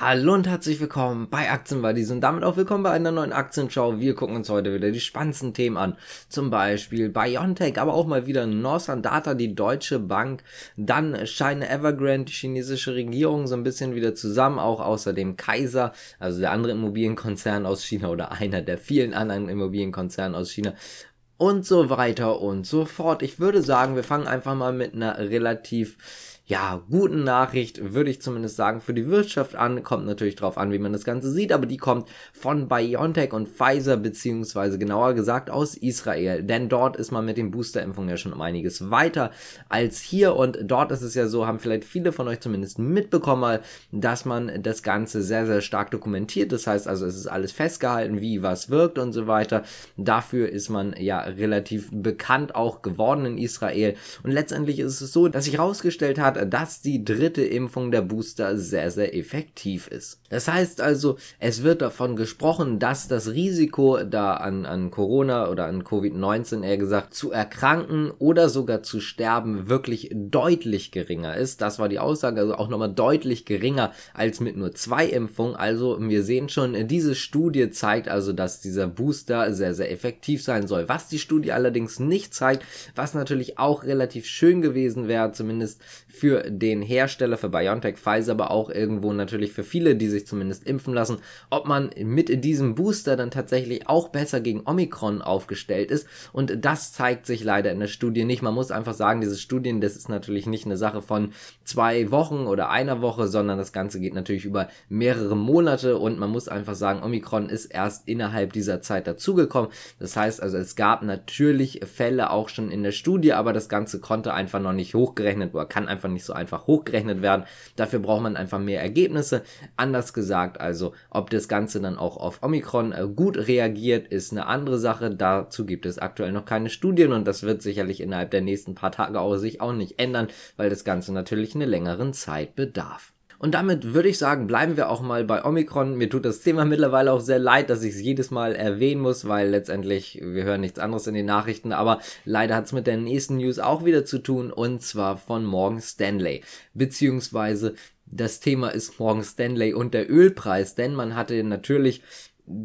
Hallo und herzlich willkommen bei Aktienbuddies und damit auch willkommen bei einer neuen Aktienschau. Wir gucken uns heute wieder die spannendsten Themen an. Zum Beispiel Biontech, aber auch mal wieder Northern Data, die Deutsche Bank. Dann scheinen Evergrande, die chinesische Regierung, so ein bisschen wieder zusammen. Auch außerdem Kaiser, also der andere Immobilienkonzern aus China oder einer der vielen anderen Immobilienkonzerne aus China und so weiter und so fort. Ich würde sagen, wir fangen einfach mal mit einer relativ ja, guten Nachricht, würde ich zumindest sagen, für die Wirtschaft an. Kommt natürlich drauf an, wie man das Ganze sieht, aber die kommt von BioNTech und Pfizer, beziehungsweise genauer gesagt aus Israel. Denn dort ist man mit den Boosterimpfungen ja schon um einiges weiter als hier und dort ist es ja so, haben vielleicht viele von euch zumindest mitbekommen, dass man das Ganze sehr, sehr stark dokumentiert. Das heißt also, es ist alles festgehalten, wie was wirkt und so weiter. Dafür ist man ja relativ bekannt auch geworden in Israel. Und letztendlich ist es so, dass sich herausgestellt hat, dass die dritte Impfung der Booster sehr, sehr effektiv ist. Das heißt also, es wird davon gesprochen, dass das Risiko da an, an Corona oder an Covid-19 eher gesagt zu erkranken oder sogar zu sterben wirklich deutlich geringer ist. Das war die Aussage, also auch nochmal deutlich geringer als mit nur zwei Impfungen. Also wir sehen schon, diese Studie zeigt also, dass dieser Booster sehr, sehr effektiv sein soll. Was die Studie allerdings nicht zeigt, was natürlich auch relativ schön gewesen wäre, zumindest für den Hersteller, für BioNTech, Pfizer, aber auch irgendwo natürlich für viele, die sich zumindest impfen lassen, ob man mit diesem Booster dann tatsächlich auch besser gegen Omikron aufgestellt ist. Und das zeigt sich leider in der Studie nicht. Man muss einfach sagen, diese Studien, das ist natürlich nicht eine Sache von zwei Wochen oder einer Woche, sondern das Ganze geht natürlich über mehrere Monate und man muss einfach sagen, Omikron ist erst innerhalb dieser Zeit dazugekommen. Das heißt also, es gab natürlich Fälle auch schon in der Studie, aber das Ganze konnte einfach noch nicht hochgerechnet oder kann einfach nicht so einfach hochgerechnet werden. Dafür braucht man einfach mehr Ergebnisse. Anders gesagt, also ob das Ganze dann auch auf Omikron äh, gut reagiert, ist eine andere Sache. Dazu gibt es aktuell noch keine Studien und das wird sicherlich innerhalb der nächsten paar Tage auch sich auch nicht ändern, weil das Ganze natürlich eine längeren Zeit bedarf. Und damit würde ich sagen, bleiben wir auch mal bei Omikron. Mir tut das Thema mittlerweile auch sehr leid, dass ich es jedes Mal erwähnen muss, weil letztendlich wir hören nichts anderes in den Nachrichten. Aber leider hat es mit der nächsten News auch wieder zu tun und zwar von Morgan Stanley. Beziehungsweise das Thema ist Morgan Stanley und der Ölpreis, denn man hatte natürlich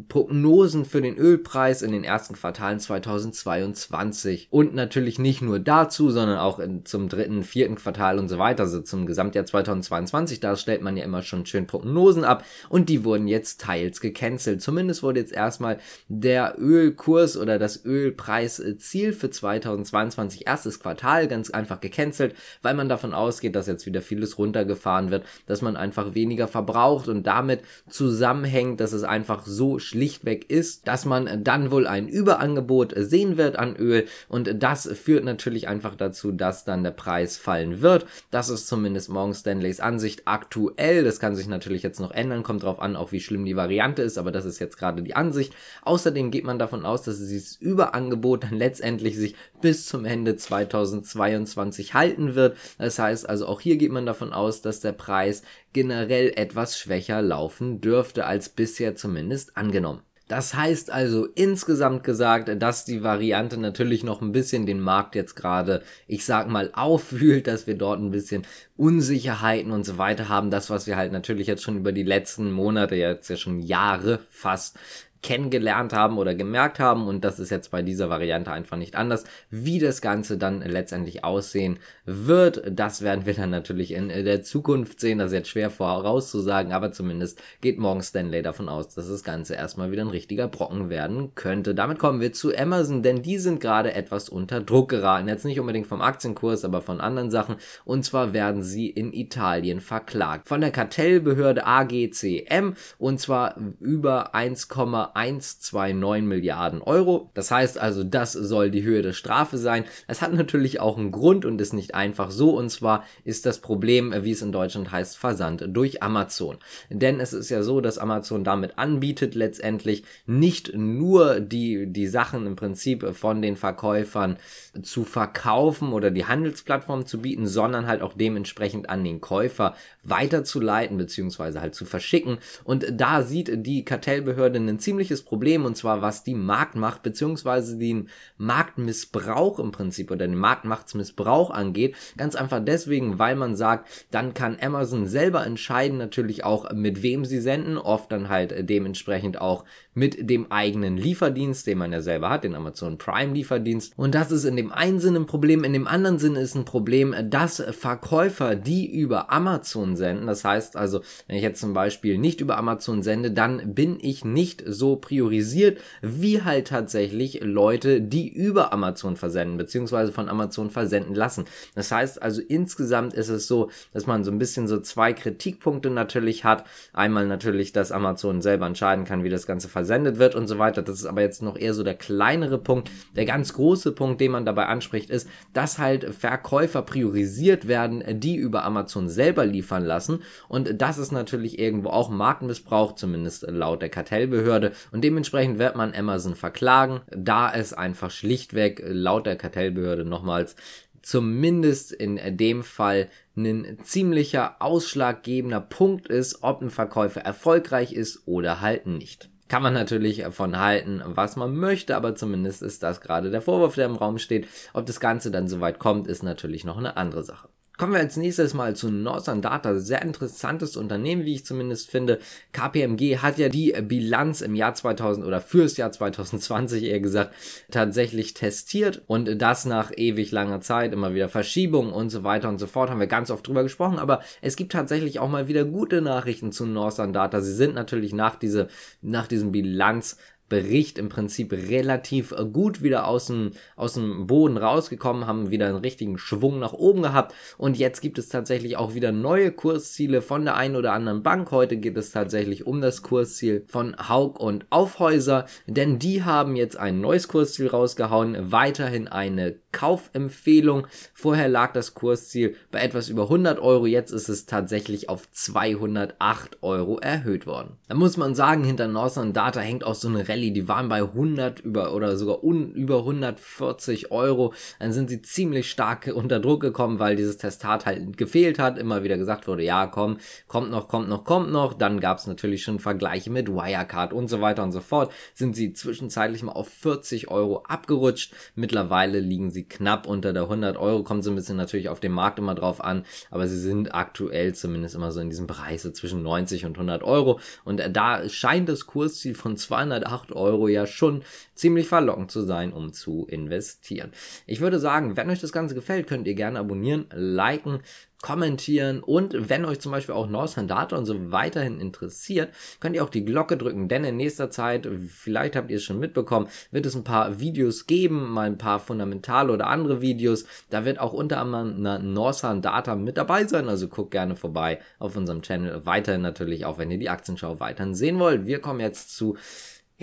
Prognosen für den Ölpreis in den ersten Quartalen 2022 und natürlich nicht nur dazu, sondern auch in, zum dritten, vierten Quartal und so weiter, also zum Gesamtjahr 2022, da stellt man ja immer schon schön Prognosen ab. Und die wurden jetzt teils gecancelt. Zumindest wurde jetzt erstmal der Ölkurs oder das Ölpreisziel für 2022 erstes Quartal ganz einfach gecancelt, weil man davon ausgeht, dass jetzt wieder vieles runtergefahren wird, dass man einfach weniger verbraucht und damit zusammenhängt, dass es einfach so schlichtweg ist, dass man dann wohl ein Überangebot sehen wird an Öl und das führt natürlich einfach dazu, dass dann der Preis fallen wird. Das ist zumindest Morgan Stanleys Ansicht aktuell. Das kann sich natürlich jetzt noch ändern, kommt drauf an, auch wie schlimm die Variante ist, aber das ist jetzt gerade die Ansicht. Außerdem geht man davon aus, dass dieses Überangebot dann letztendlich sich bis zum Ende 2022 halten wird. Das heißt also auch hier geht man davon aus, dass der Preis generell etwas schwächer laufen dürfte als bisher zumindest angenommen. Das heißt also insgesamt gesagt, dass die Variante natürlich noch ein bisschen den Markt jetzt gerade, ich sag mal, auffühlt, dass wir dort ein bisschen Unsicherheiten und so weiter haben. Das, was wir halt natürlich jetzt schon über die letzten Monate, jetzt ja schon Jahre fast kennengelernt haben oder gemerkt haben und das ist jetzt bei dieser Variante einfach nicht anders. Wie das Ganze dann letztendlich aussehen wird, das werden wir dann natürlich in der Zukunft sehen. Das ist jetzt schwer vorauszusagen, aber zumindest geht morgen Stanley davon aus, dass das Ganze erstmal wieder ein richtiger Brocken werden könnte. Damit kommen wir zu Amazon, denn die sind gerade etwas unter Druck geraten. Jetzt nicht unbedingt vom Aktienkurs, aber von anderen Sachen. Und zwar werden sie in Italien verklagt. Von der Kartellbehörde AGCM und zwar über 1,1 1,129 Milliarden Euro. Das heißt also, das soll die Höhe der Strafe sein. Es hat natürlich auch einen Grund und ist nicht einfach so. Und zwar ist das Problem, wie es in Deutschland heißt, Versand durch Amazon. Denn es ist ja so, dass Amazon damit anbietet, letztendlich nicht nur die, die Sachen im Prinzip von den Verkäufern zu verkaufen oder die Handelsplattform zu bieten, sondern halt auch dementsprechend an den Käufer weiterzuleiten, beziehungsweise halt zu verschicken. Und da sieht die Kartellbehörde einen ziemlich ziemliches Problem und zwar was die Marktmacht beziehungsweise den Marktmissbrauch im Prinzip oder den Marktmachtsmissbrauch angeht. Ganz einfach deswegen, weil man sagt, dann kann Amazon selber entscheiden natürlich auch mit wem sie senden, oft dann halt dementsprechend auch mit dem eigenen Lieferdienst, den man ja selber hat, den Amazon Prime Lieferdienst. Und das ist in dem einen Sinne ein Problem, in dem anderen Sinne ist ein Problem, dass Verkäufer, die über Amazon senden, das heißt also, wenn ich jetzt zum Beispiel nicht über Amazon sende, dann bin ich nicht so priorisiert wie halt tatsächlich Leute, die über Amazon versenden, beziehungsweise von Amazon versenden lassen. Das heißt also, insgesamt ist es so, dass man so ein bisschen so zwei Kritikpunkte natürlich hat. Einmal natürlich, dass Amazon selber entscheiden kann, wie das Ganze versendet wird und so weiter. Das ist aber jetzt noch eher so der kleinere Punkt. Der ganz große Punkt, den man dabei anspricht, ist, dass halt Verkäufer priorisiert werden, die über Amazon selber liefern lassen. Und das ist natürlich irgendwo auch Marktmissbrauch, zumindest laut der Kartellbehörde. Und dementsprechend wird man Amazon verklagen, da es einfach schlichtweg laut der Kartellbehörde nochmals zumindest in dem Fall ein ziemlicher ausschlaggebender Punkt ist, ob ein Verkäufer erfolgreich ist oder halt nicht. Kann man natürlich davon halten, was man möchte, aber zumindest ist das gerade der Vorwurf, der im Raum steht. Ob das Ganze dann soweit kommt, ist natürlich noch eine andere Sache. Kommen wir als nächstes mal zu Northern Data. Sehr interessantes Unternehmen, wie ich zumindest finde. KPMG hat ja die Bilanz im Jahr 2000 oder fürs Jahr 2020 eher gesagt tatsächlich testiert und das nach ewig langer Zeit, immer wieder Verschiebungen und so weiter und so fort. Haben wir ganz oft drüber gesprochen, aber es gibt tatsächlich auch mal wieder gute Nachrichten zu Northern Data. Sie sind natürlich nach diese, nach diesem Bilanz Bericht im Prinzip relativ äh, gut wieder aus dem, aus dem Boden rausgekommen, haben wieder einen richtigen Schwung nach oben gehabt und jetzt gibt es tatsächlich auch wieder neue Kursziele von der einen oder anderen Bank. Heute geht es tatsächlich um das Kursziel von Haug und Aufhäuser, denn die haben jetzt ein neues Kursziel rausgehauen, weiterhin eine Kaufempfehlung. Vorher lag das Kursziel bei etwas über 100 Euro, jetzt ist es tatsächlich auf 208 Euro erhöht worden. Da muss man sagen, hinter Northern Data hängt auch so eine Rallye, die waren bei 100 über oder sogar un, über 140 Euro. Dann sind sie ziemlich stark unter Druck gekommen, weil dieses Testat halt gefehlt hat. Immer wieder gesagt wurde, ja, komm, kommt noch, kommt noch, kommt noch. Dann gab es natürlich schon Vergleiche mit Wirecard und so weiter und so fort. Sind sie zwischenzeitlich mal auf 40 Euro abgerutscht. Mittlerweile liegen sie knapp unter der 100 Euro. Kommt so ein bisschen natürlich auf den Markt immer drauf an, aber sie sind aktuell zumindest immer so in diesem Bereich so zwischen 90 und 100 Euro. Und da scheint das Kursziel von 208 8 Euro ja schon ziemlich verlockend zu sein, um zu investieren. Ich würde sagen, wenn euch das Ganze gefällt, könnt ihr gerne abonnieren, liken, kommentieren und wenn euch zum Beispiel auch Northern Data und so weiterhin interessiert, könnt ihr auch die Glocke drücken, denn in nächster Zeit, vielleicht habt ihr es schon mitbekommen, wird es ein paar Videos geben, mal ein paar fundamentale oder andere Videos. Da wird auch unter anderem Northern Data mit dabei sein, also guckt gerne vorbei auf unserem Channel. Weiterhin natürlich auch, wenn ihr die Aktienschau weiterhin sehen wollt. Wir kommen jetzt zu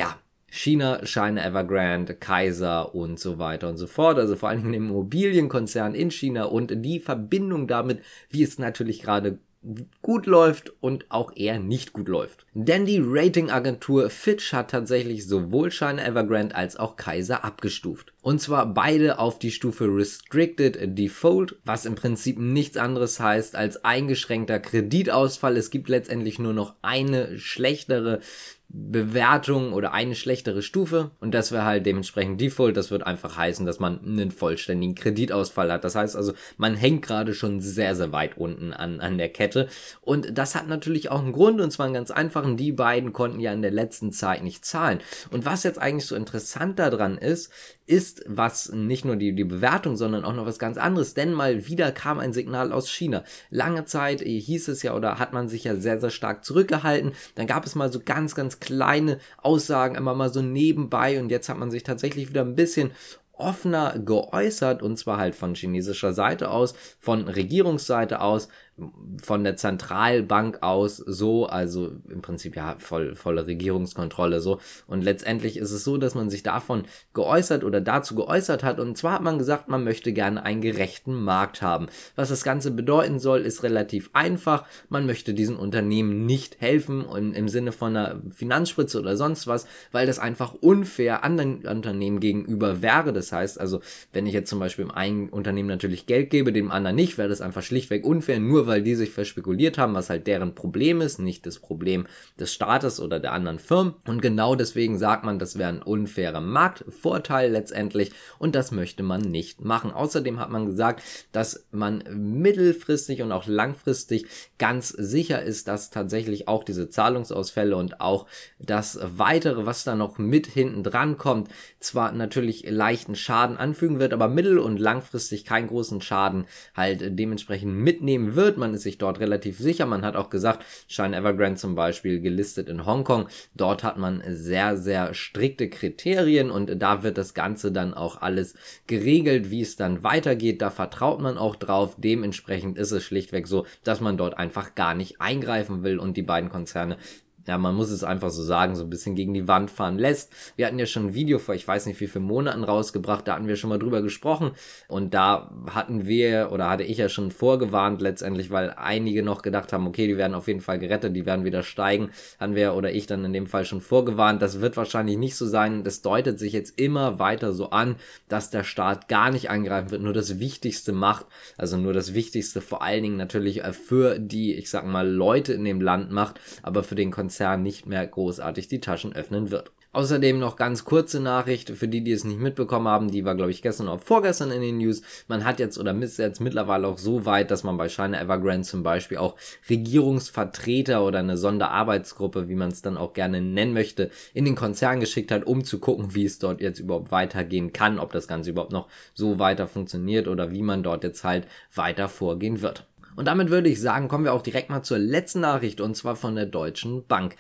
ja, China, China Evergrande, Kaiser und so weiter und so fort. Also vor allen Dingen im Immobilienkonzern in China und die Verbindung damit, wie es natürlich gerade gut läuft und auch eher nicht gut läuft. Denn die Ratingagentur Fitch hat tatsächlich sowohl China Evergrande als auch Kaiser abgestuft. Und zwar beide auf die Stufe Restricted Default, was im Prinzip nichts anderes heißt als eingeschränkter Kreditausfall. Es gibt letztendlich nur noch eine schlechtere Bewertung oder eine schlechtere Stufe und das wäre halt dementsprechend Default. Das wird einfach heißen, dass man einen vollständigen Kreditausfall hat. Das heißt also, man hängt gerade schon sehr, sehr weit unten an, an der Kette und das hat natürlich auch einen Grund und zwar einen ganz einfachen. Die beiden konnten ja in der letzten Zeit nicht zahlen. Und was jetzt eigentlich so interessant daran ist, ist, was nicht nur die, die Bewertung, sondern auch noch was ganz anderes, denn mal wieder kam ein Signal aus China. Lange Zeit hieß es ja oder hat man sich ja sehr, sehr stark zurückgehalten. Dann gab es mal so ganz, ganz kleine Aussagen, immer mal so nebenbei und jetzt hat man sich tatsächlich wieder ein bisschen offener geäußert und zwar halt von chinesischer Seite aus, von Regierungsseite aus von der Zentralbank aus so, also im Prinzip ja voll, volle Regierungskontrolle so. Und letztendlich ist es so, dass man sich davon geäußert oder dazu geäußert hat. Und zwar hat man gesagt, man möchte gerne einen gerechten Markt haben. Was das Ganze bedeuten soll, ist relativ einfach. Man möchte diesen Unternehmen nicht helfen und im Sinne von einer Finanzspritze oder sonst was, weil das einfach unfair anderen Unternehmen gegenüber wäre. Das heißt also, wenn ich jetzt zum Beispiel im einen Unternehmen natürlich Geld gebe, dem anderen nicht, wäre das einfach schlichtweg unfair, nur weil die sich verspekuliert haben, was halt deren Problem ist, nicht das Problem des Staates oder der anderen Firmen. Und genau deswegen sagt man, das wäre ein unfairer Marktvorteil letztendlich und das möchte man nicht machen. Außerdem hat man gesagt, dass man mittelfristig und auch langfristig ganz sicher ist, dass tatsächlich auch diese Zahlungsausfälle und auch das weitere, was da noch mit hinten dran kommt, zwar natürlich leichten Schaden anfügen wird, aber mittel- und langfristig keinen großen Schaden halt dementsprechend mitnehmen wird. Man ist sich dort relativ sicher. Man hat auch gesagt, Shine Evergrande zum Beispiel gelistet in Hongkong. Dort hat man sehr, sehr strikte Kriterien und da wird das Ganze dann auch alles geregelt, wie es dann weitergeht. Da vertraut man auch drauf. Dementsprechend ist es schlichtweg so, dass man dort einfach gar nicht eingreifen will und die beiden Konzerne ja, man muss es einfach so sagen, so ein bisschen gegen die Wand fahren lässt. Wir hatten ja schon ein Video vor, ich weiß nicht wie viele Monaten rausgebracht, da hatten wir schon mal drüber gesprochen und da hatten wir oder hatte ich ja schon vorgewarnt letztendlich, weil einige noch gedacht haben, okay, die werden auf jeden Fall gerettet, die werden wieder steigen, haben wir oder ich dann in dem Fall schon vorgewarnt. Das wird wahrscheinlich nicht so sein. Das deutet sich jetzt immer weiter so an, dass der Staat gar nicht eingreifen wird, nur das Wichtigste macht, also nur das Wichtigste vor allen Dingen natürlich äh, für die, ich sag mal, Leute in dem Land macht, aber für den Konzern Konzern nicht mehr großartig die Taschen öffnen wird. Außerdem noch ganz kurze Nachricht für die, die es nicht mitbekommen haben, die war glaube ich gestern oder vorgestern in den News. Man hat jetzt oder ist jetzt mittlerweile auch so weit, dass man bei China Evergrande zum Beispiel auch Regierungsvertreter oder eine Sonderarbeitsgruppe, wie man es dann auch gerne nennen möchte, in den Konzern geschickt hat, um zu gucken, wie es dort jetzt überhaupt weitergehen kann, ob das Ganze überhaupt noch so weiter funktioniert oder wie man dort jetzt halt weiter vorgehen wird. Und damit würde ich sagen, kommen wir auch direkt mal zur letzten Nachricht und zwar von der Deutschen Bank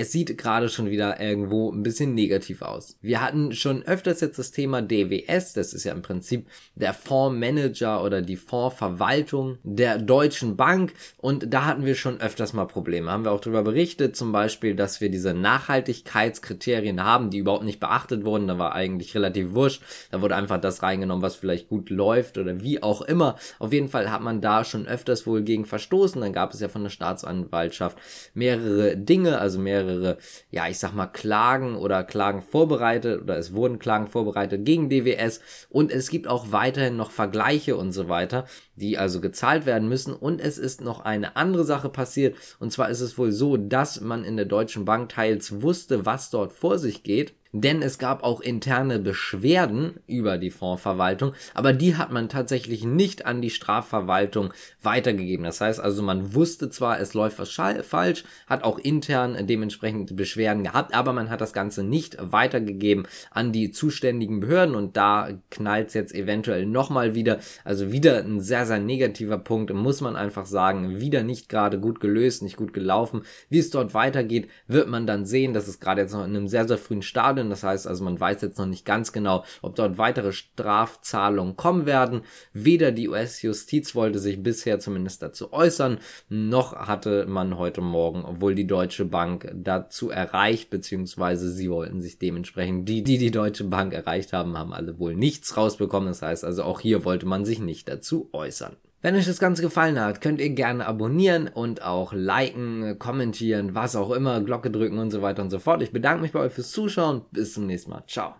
es sieht gerade schon wieder irgendwo ein bisschen negativ aus. Wir hatten schon öfters jetzt das Thema DWS, das ist ja im Prinzip der Fondsmanager oder die Fondsverwaltung der Deutschen Bank und da hatten wir schon öfters mal Probleme. Haben wir auch darüber berichtet, zum Beispiel, dass wir diese Nachhaltigkeitskriterien haben, die überhaupt nicht beachtet wurden. Da war eigentlich relativ wurscht. Da wurde einfach das reingenommen, was vielleicht gut läuft oder wie auch immer. Auf jeden Fall hat man da schon öfters wohl gegen verstoßen. Dann gab es ja von der Staatsanwaltschaft mehrere Dinge, also mehrere mehrere, ja, ich sag mal, Klagen oder Klagen vorbereitet oder es wurden Klagen vorbereitet gegen DWS und es gibt auch weiterhin noch Vergleiche und so weiter, die also gezahlt werden müssen. Und es ist noch eine andere Sache passiert. Und zwar ist es wohl so, dass man in der Deutschen Bank teils wusste, was dort vor sich geht denn es gab auch interne Beschwerden über die Fondsverwaltung, aber die hat man tatsächlich nicht an die Strafverwaltung weitergegeben. Das heißt also, man wusste zwar, es läuft was falsch, hat auch intern dementsprechend Beschwerden gehabt, aber man hat das Ganze nicht weitergegeben an die zuständigen Behörden und da knallt es jetzt eventuell nochmal wieder. Also wieder ein sehr, sehr negativer Punkt, muss man einfach sagen, wieder nicht gerade gut gelöst, nicht gut gelaufen. Wie es dort weitergeht, wird man dann sehen. Das ist gerade jetzt noch in einem sehr, sehr frühen Stadium Stadien. Das heißt also, man weiß jetzt noch nicht ganz genau, ob dort weitere Strafzahlungen kommen werden. Weder die US-Justiz wollte sich bisher zumindest dazu äußern, noch hatte man heute Morgen, obwohl die Deutsche Bank dazu erreicht, beziehungsweise sie wollten sich dementsprechend, die, die die Deutsche Bank erreicht haben, haben alle wohl nichts rausbekommen. Das heißt also, auch hier wollte man sich nicht dazu äußern. Wenn euch das Ganze gefallen hat, könnt ihr gerne abonnieren und auch liken, kommentieren, was auch immer, Glocke drücken und so weiter und so fort. Ich bedanke mich bei euch fürs Zuschauen. Bis zum nächsten Mal. Ciao.